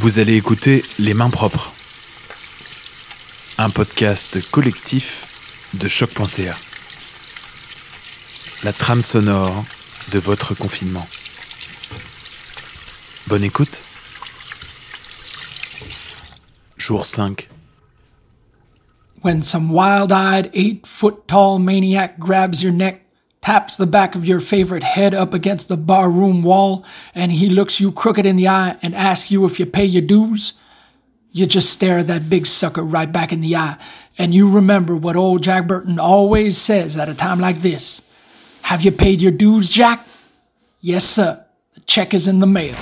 Vous allez écouter Les Mains Propres, un podcast collectif de choc.ca. La trame sonore de votre confinement. Bonne écoute. Jour 5. When some wild eyed, eight foot tall maniac grabs your neck, taps the back of your favorite head up against the barroom wall, and he looks you crooked in the eye and asks you if you pay your dues, you just stare that big sucker right back in the eye, and you remember what old Jack Burton always says at a time like this Have you paid your dues, Jack? Yes, sir. The check is in the mail.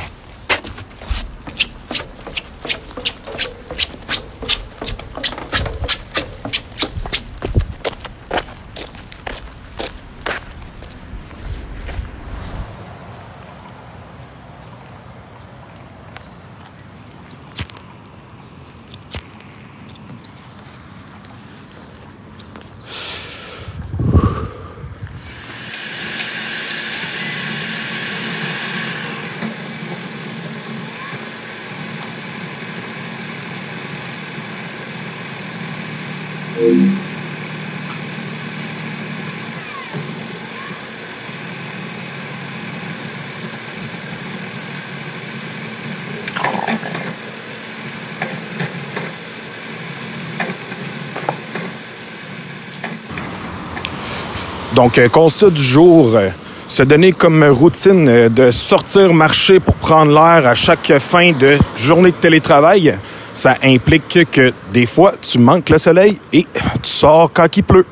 Donc, euh, constat du jour, euh, se donner comme routine euh, de sortir marcher pour prendre l'air à chaque fin de journée de télétravail. Ça implique que des fois, tu manques le soleil et tu sors quand il pleut.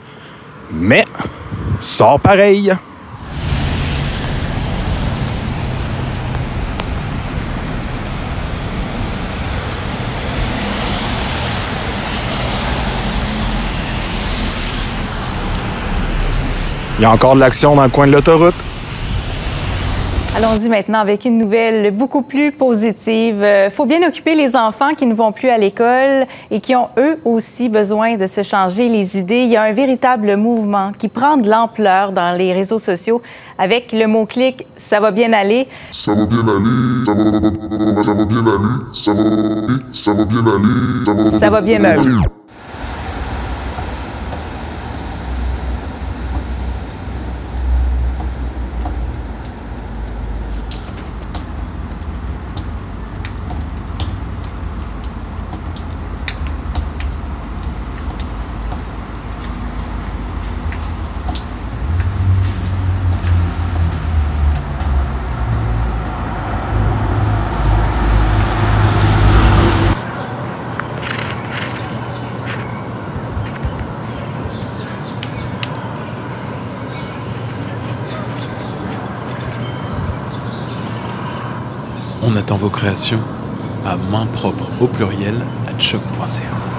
Mais, sors pareil. Il y a encore de l'action dans le coin de l'autoroute. Allons-y maintenant avec une nouvelle beaucoup plus positive. Il faut bien occuper les enfants qui ne vont plus à l'école et qui ont eux aussi besoin de se changer les idées. Il y a un véritable mouvement qui prend de l'ampleur dans les réseaux sociaux avec le mot-clic Ça va bien aller. Ça va bien aller, ça va, ça va bien aller, ça va, ça va bien aller, Ça va bien aller. On attend vos créations à main propre au pluriel à choc.ca.